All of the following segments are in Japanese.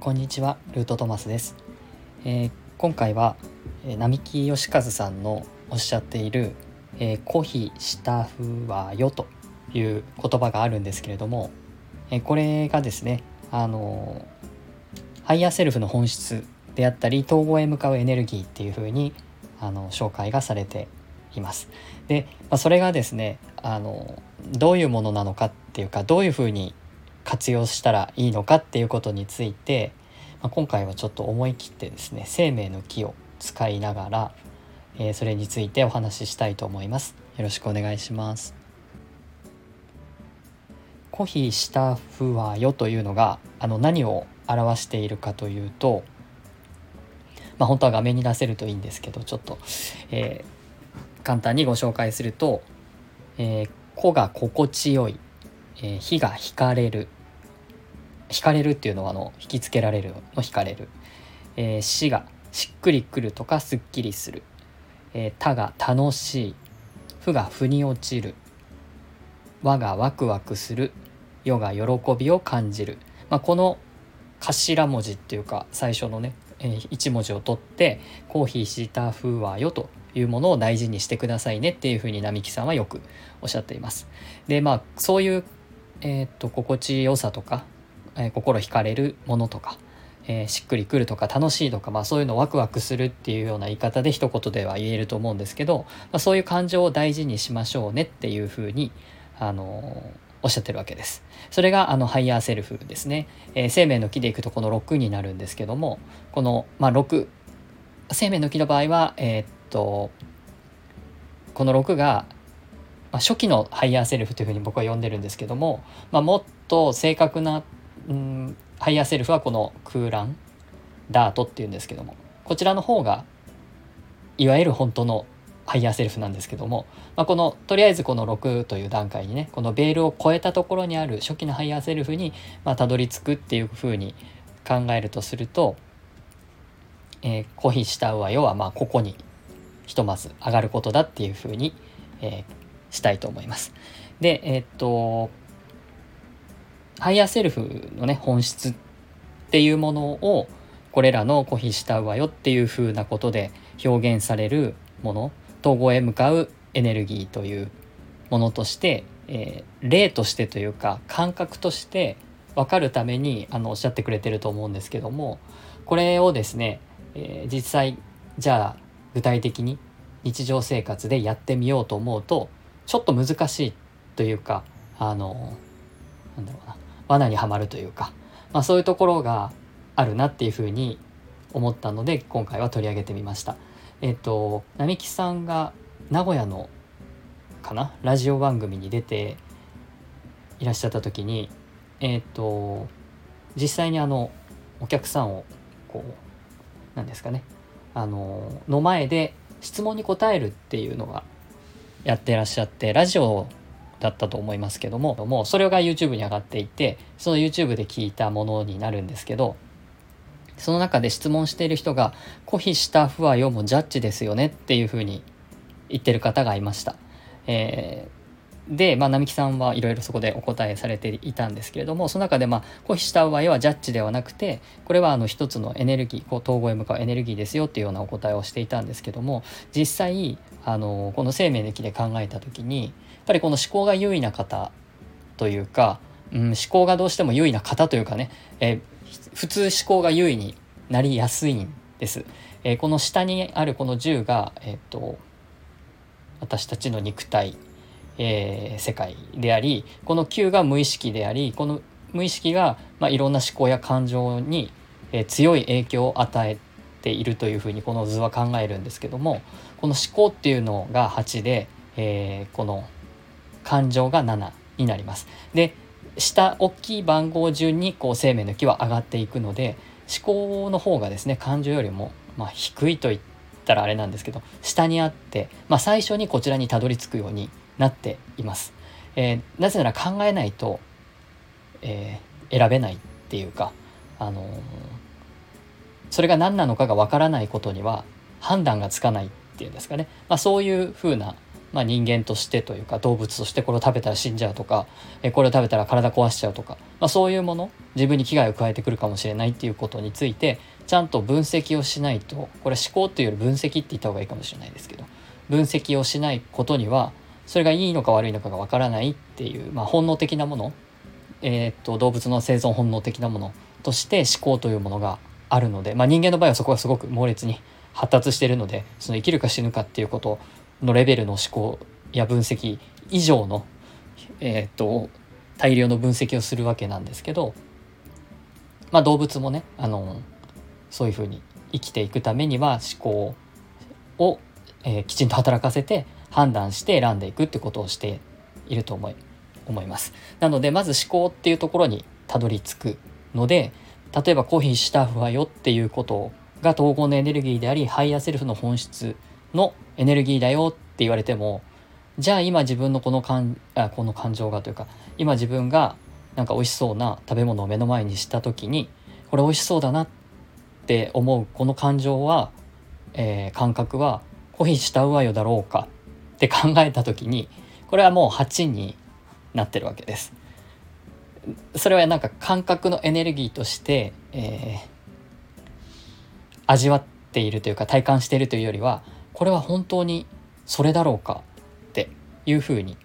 こんにちはルートトマスです、えー、今回は、え、並木義和さんのおっしゃっている「えー、こひしたふわよ」という言葉があるんですけれども、えー、これがですねあのハイヤーセルフの本質であったり統合へ向かうエネルギーっていうふうにあの紹介がされています。で、まあ、それがですねあのどういうものなのかっていうかどういうふうに活用したらいいのかっていうことについて、まあ、今回はちょっと思い切ってですね生命の木を使いながら、えー、それについてお話ししたいと思います。よろしくお願いします。コヒしたふわよというのがあの何を表しているかというと、まあ、本当は画面に出せるといいんですけどちょっと、えー、簡単にご紹介すると「えー、子が心地よい」えー、火が惹かれる惹かれるっていうのはあの引きつけられるの惹かれる、えー、死がしっくりくるとかすっきりする、えー、他が楽しい。負が腑に落ちる。和がワクワクする。世が喜びを感じる、まあ、この頭文字っていうか最初のね、えー、1文字を取って「コーヒーしたふわよ」というものを大事にしてくださいねっていうふうに並木さんはよくおっしゃっています。でまあそういうえー、っと心地よさとか、えー、心惹かれるものとか、えー、しっくりくるとか楽しいとか、まあ、そういうのワクワクするっていうような言い方で一言では言えると思うんですけど、まあ、そういう感情を大事にしましょうねっていうふうに、あのおっしゃってるわけです。それがあのハイヤーセルフですね。えー、生命の木でいくとこの6になるんですけどもこの、まあ、6生命の木の場合は、えー、っとこの6がまあ、初期のハイヤーセルフというふうに僕は呼んでるんですけども、まあ、もっと正確な、うん、ハイヤーセルフはこの空欄ダートっていうんですけどもこちらの方がいわゆる本当のハイヤーセルフなんですけども、まあ、このとりあえずこの6という段階にねこのベールを超えたところにある初期のハイヤーセルフにまたどり着くっていうふうに考えるとすると、えー、こひしたふわよまあここにひとまず上がることだっていうふうに、えー、したいと思います。で、えー、っと、ハイヤーセルフのね、本質っていうものを、これらのこひしたふわよっていう風なことで表現されるもの、統合へ向かうエネルギーというものとして、えー、例としてというか感覚として分かるためにあのおっしゃってくれてると思うんですけどもこれをですね、えー、実際じゃあ具体的に日常生活でやってみようと思うとちょっと難しいというかあのなんだろうな罠にはまるというか、まあ、そういうところがあるなっていうふうに思ったので今回は取り上げてみました。えっ、と並木さんが名古屋のかなラジオ番組に出ていらっしゃった時にえっ、と実際にあのお客さんをこう何ですかねあのの前で質問に答えるっていうのがやってらっしゃってラジオだったと思いますけどももうそれが YouTube に上がっていてその YouTube で聞いたものになるんですけどその中で質問している人が「コヒしたフワよもジャッジですよね」っていうふうに言ってる方がいました。えで、まあ、並木さんはいろいろそこでお答えされていたんですけれどもその中で、まあ、コヒした場合はジャッジではなくてこれはあの一つのエネルギーこう統合へ向かうエネルギーですよっていうようなお答えをしていたんですけども実際あのこの生命の木で考えた時にやっぱりこの思考が優位な方というか、うん、思考がどうしても優位な方というかね、え普通思考が優位になりやすいんです。えこの下にあるこの10が、えっと私たちの肉体えー、世界でありこの Q が無意識でありこの無意識が、まあ、いろんな思考や感情に、えー、強い影響を与えているというふうにこの図は考えるんですけどもこの思考っていうのが8で、えー、この感情が7になります。で下大きい番号順にこう生命の木は上がっていくので思考の方がですね感情よりも、まあ、低いと言ったらあれなんですけど下にあって、まあ、最初にこちらにたどり着くようになっています。えー、なぜなら考えないと、えー、選べないっていうか、あのー、それが何なのかがわからないことには判断がつかないっていうんですかね、まあ、そういうふうなまあ、人間としてというか動物としてこれを食べたら死んじゃうとか、えこれを食べたら体壊しちゃうとか、まあ、そういうもの自分に危害を加えてくるかもしれないっていうことについてちゃんと分析をしないとこれ思考っていうより分析って言った方がいいかもしれないですけど分析をしないことにはそれがいいのか悪いのかがわからないっていう、まあ、本能的なもの、えー、っと動物の生存本能的なものとして思考というものがあるので、まあ、人間の場合はそこがすごく猛烈に発達しているのでその生きるか死ぬかっていうことのレベルの思考や分析以上の、えー、っと大量の分析をするわけなんですけど、まあ、動物もねあのそういうふうに生きていくためには思考を、えー、きちんと働かせて判断して選んでいくってことをしていると思い思います。なのでまず思考っていうところにたどり着くので例えばコーヒーしたふわよっていうことが統合のエネルギーでありハイヤーセルフの本質のエネルギーだよって言われてもじゃあ今自分のこの感あこの感情がというか今自分がなんか美味しそうな食べ物を目の前にした時にこれ美味しそうだなって思うこの感情は、えー、感覚はコーヒーしたうわよだろうかって考えた時にこれはもう8になってるわけです。それはなんか感覚のエネルギーとして、えー、味わっているというか体感しているというよりはこれは本当にそれだろうかっていうふうに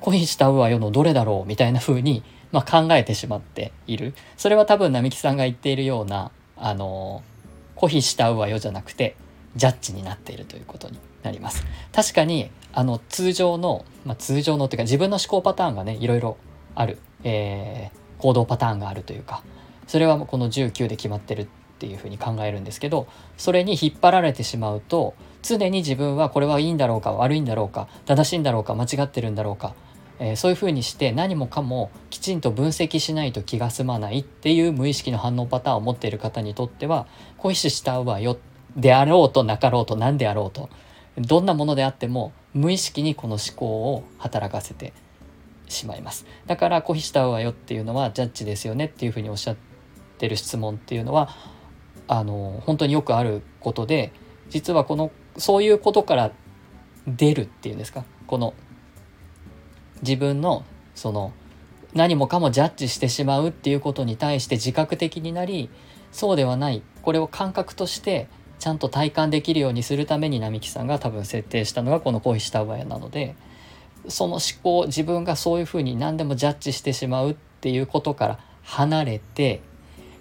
恋したうわよのどれだろうみたいなふうに、まあ、考えてしまっているそれは多分並木さんが言っているようなあの恋したうわよじゃなくてジャッジになっているということになります確かにあの通常の、まあ、通常のっていうか自分の思考パターンがねいろいろある、えー、行動パターンがあるというか。それはこの19で決まってるっていうふうに考えるんですけどそれに引っ張られてしまうと常に自分はこれはいいんだろうか悪いんだろうか正しいんだろうか間違ってるんだろうか、えー、そういうふうにして何もかもきちんと分析しないと気が済まないっていう無意識の反応パターンを持っている方にとっては恋ししたうわよであろうとなかろうと何であろうとどんなものであっても無意識にこの思考を働かせてしまいます。だから「恋したわよ」っていうのはジャッジですよねっていうふうにおっしゃってる質問っていうのはあの本当によくあることで実はこのそういうことから出るっていうんですか？この自分のその何もかもジャッジしてしまうっていうことに対して自覚的になりそうではない。これを感覚としてちゃんと体感できるようにするために並木さんが多分設定したのがこの「恋した上や」なのでその思考自分がそういうふうに何でもジャッジしてしまうっていうことから離れて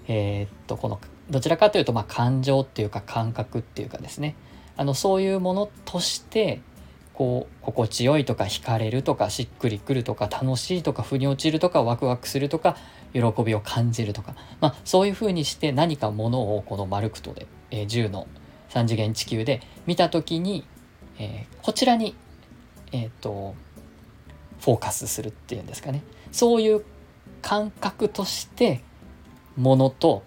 えー、っとこのどちらかというとまあ感情っていうか感覚っていうかですね。あのそういうものとしてこう心地よいとか惹かれるとかしっくりくるとか楽しいとか腑に落ちるとかワクワクするとか喜びを感じるとか、まあ、そういうふうにして何かものをこのマルクトで、えー、10の3次元地球で見た時に、えー、こちらに、えーとフォーカスするっていうんですかね。そういう感覚としてものと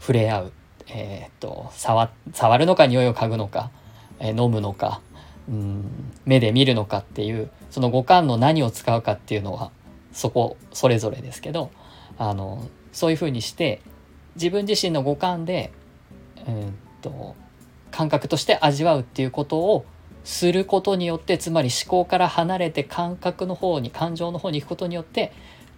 触れ合う、えーと、触触るのか匂いを嗅ぐのか、えー、飲むのかうん目で見るのかっていうその五感の何を使うかっていうのはそこそれぞれですけどあのそういうふうにして自分自身の五感で、うんと感覚として味わうっていうことをすることによってつまり思考から離れて感覚の方に感情の方に行くことによって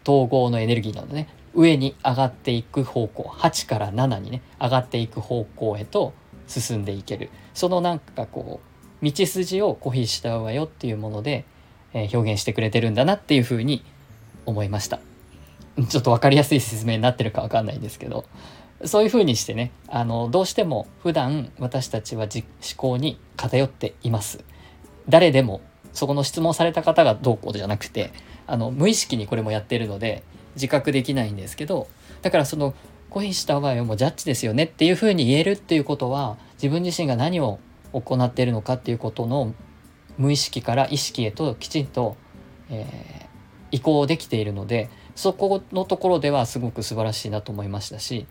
統合のエネルギーなのね。上に上がっていく方向8から7にね上がっていく方向へと進んでいける。そのなんかこう道筋をコヒーしたわよっていうもので、えー、表現してくれてるんだなっていうふうに思いました。ちょっと分かりやすい説明になってるか分かんないんですけど。そういうふうにしてねあのどうしても普段私たちは思考に偏っています。誰でもそこの質問された方がどうこうじゃなくてあの無意識にこれもやってるので自覚できないんですけどだからその恋した場合はもうジャッジですよねっていうふうに言えるっていうことは自分自身が何を行っているのかっていうことの無意識から意識へときちんと、えー、移行できているのでそこのところではすごく素晴らしいなと思いましたし、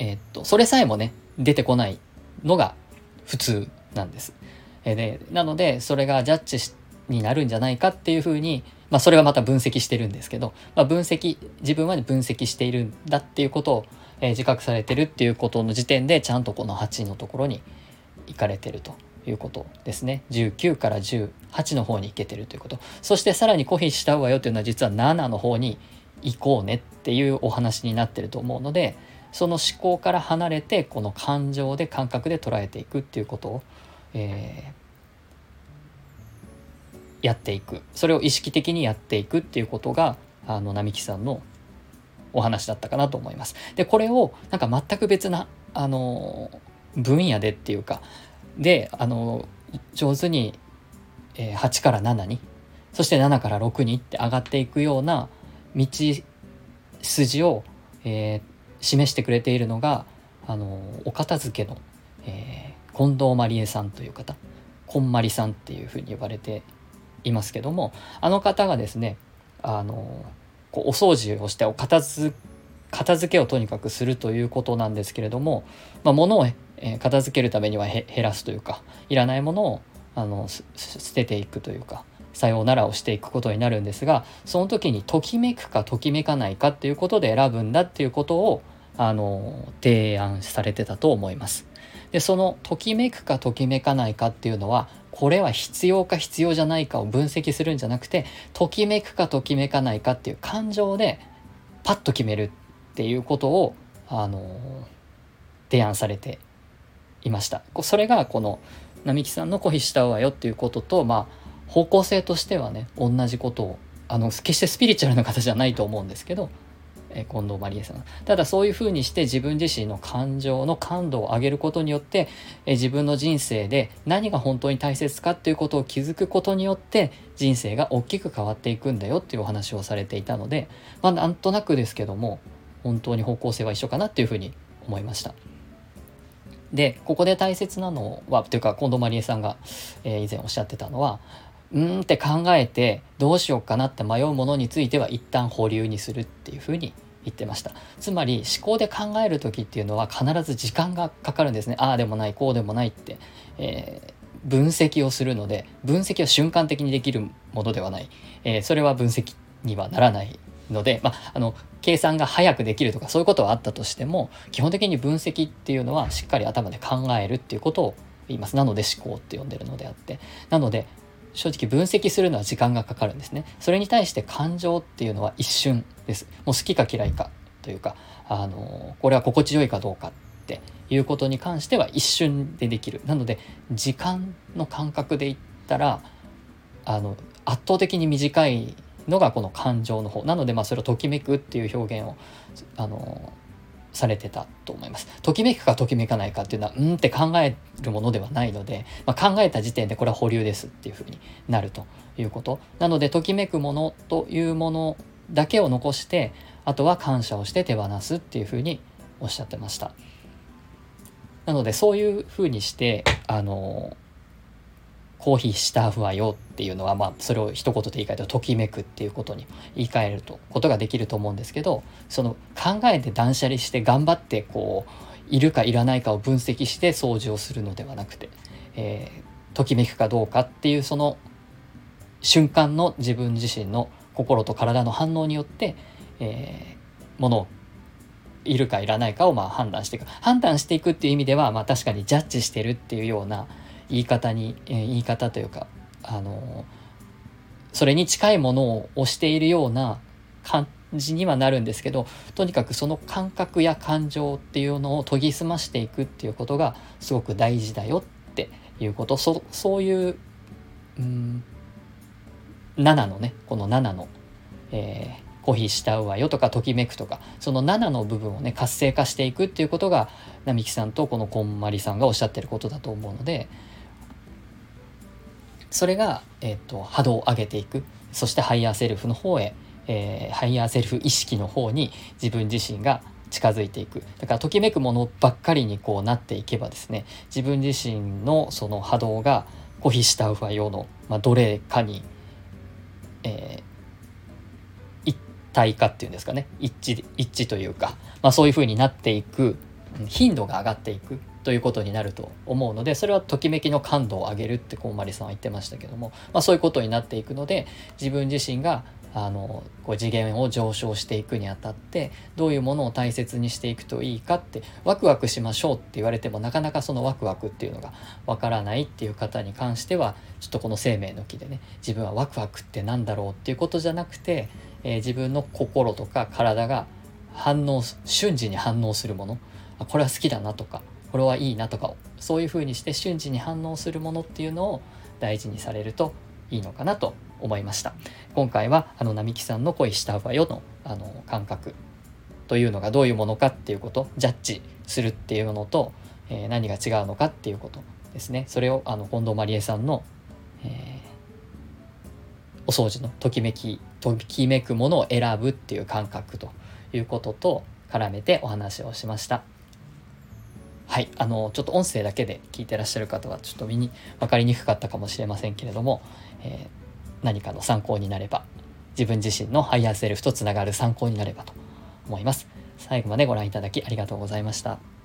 えー、っとそれさえもね出てこないのが普通なんです。えー、でなのでそれがジャッジになるんじゃないかっていうふうにまあ、それはまた分析してるんですけど、まあ、分析自分は分析しているんだっていうことを、えー、自覚されてるっていうことの時点でちゃんとこの8のところに行かれてるということですね19から18の方に行けてるということそしてさらにコヒした方がよというのは実は7の方に行こうねっていうお話になってると思うのでその思考から離れてこの感情で感覚で捉えていくっていうことを、えー、やっていくそれを意識的にやっていくっていうことがあの並木さんのお話だったかなと思います。でこれをなんか全く別なあの分野でっていうかであの上手に、えー、8から7にそして7から6にって上がっていくような道筋を、えー、示してくれているのがあのお片付けの、えー、近藤まりえさんという方こんまりさんっていうふうに呼ばれていますけどもあの方がですねあのこうお掃除をしてお片付片付けをとにかくするということなんですけれども、まあ、物を、え片付けるためには減らすというかいらないものをあの捨てていくというかさようならをしていくことになるんですがその時にときめくかときめかないかっていうことで選ぶんだっていうことをあの提案されてたと思います。でそのときめくかときめかないかっていうのはこれは必要か必要じゃないかを分析するんじゃなくてときめくかときめかないかっていう感情でパッと決めるっていうことをあの提案されていました。それがこの並木さんの「コヒしたわよ」っていうこととまあ方向性としてはね同じことをあの決してスピリチュアルな方じゃないと思うんですけど、え近藤まりえさんただそういうふうにして自分自身の感情の感度を上げることによって、え自分の人生で何が本当に大切かっていうことを気づくことによって人生が大きく変わっていくんだよっていうお話をされていたのでまあなんとなくですけども本当に方向性は一緒かなっていうふうに思いました。でここで大切なのはというか近藤まりえさんが、え、以前おっしゃってたのはうんって考えてどうしようかなって迷うものについては一旦保留にするっていうふうに言ってました。つまり思考で考える時っていうのは必ず時間がかかるんですね。ああでもないこうでもないって、えー、分析をするので分析は瞬間的にできるものではない、えー、それは分析にはならないので、まあ、あの計算が早くできるとかそういうことはあったとしても基本的に分析っていうのはしっかり頭で考えるっていうことを言います。なので思考って呼んでるのであって。なので正直分析するのは時間がかかるんですね。それに対して感情っていうのは一瞬です。もう好きか嫌いかというかあのこれは心地よいかどうかっていうことに関しては一瞬でできる。なので時間の感覚で言ったらあの圧倒的に短いのがこの感情の方。なのでまあそれをときめくっていう表現をあのされてたと思います。ときめくかときめかないかっていうのはうんって考えるものではないので、まあ、考えた時点でこれは保留ですっていうふうになるということなのでときめくものというものだけを残してあとは感謝をして手放すっていうふうにおっしゃってました。なのでそういうふうにしてあのコーヒーしたふわよっていうのは、まあ、それを一言で言い換えるとときめくっていうことに言い換えるとことができると思うんですけどその考えて断捨離して頑張ってこういるかいらないかを分析して掃除をするのではなくて、えー、ときめくかどうかっていうその瞬間の自分自身の心と体の反応によって、えー、ものをいるかいらないかをまあ判断していく。判断していくっていう意味では、まあ、確かにジャッジしてるっていうような言い方に、え、言い方というかあのそれに近いものを推しているような感じにはなるんですけどとにかくその感覚や感情っていうのを研ぎ澄ましていくっていうことがすごく大事だよっていうこと。そそういううん7のねこの7の、えー、コーヒーしたうわよとかときめくとかその7の部分をね活性化していくっていうことが並木さんとこのこんまりさんがおっしゃってることだと思うのでそれが、えーと、波動を上げていく。そしてハイヤーセルフの方へ、えー、ハイヤーセルフ意識の方に自分自身が近づいていく。だからときめくものばっかりにこうなっていけばですね自分自身のその波動がコヒシタウファ用の、まあ、どれかに、えー、一体化っていうんですかね。一致一致というか、まあ、そういうふうになっていく。頻度が上がっていく。ということになると思うのでそれはときめきの感度を上げるってこうマリさんは言ってましたけども、まあ、そういうことになっていくので自分自身があのこう次元を上昇していくにあたってどういうものを大切にしていくといいかってワクワクしましょうって言われてもなかなかそのワクワクっていうのがわからないっていう方に関してはちょっとこの生命の木でね自分はワクワクってなんだろうっていうことじゃなくて、えー、自分の心とか体が反応瞬時に反応するものこれは好きだなとかこれはいいなとかをそういうふうにして瞬時に反応するものっていうのを大事にされるといいのかなと思いました今回はあの並木さんの恋したわよのあの感覚というのがどういうものかっていうことジャッジするっていうのと、えー、何が違うのかっていうことですねそれをあの近藤麻理恵さんの、えー、お掃除のときめきときめくものを選ぶっていう感覚ということと絡めてお話をしました。はい、あのちょっと音声だけで聞いてらっしゃる方はちょっと見に分かりにくかったかもしれませんけれども、えー、何かの参考になれば自分自身のハイヤーセルフとつながる参考になればと思います。最後までご覧いただきありがとうございました。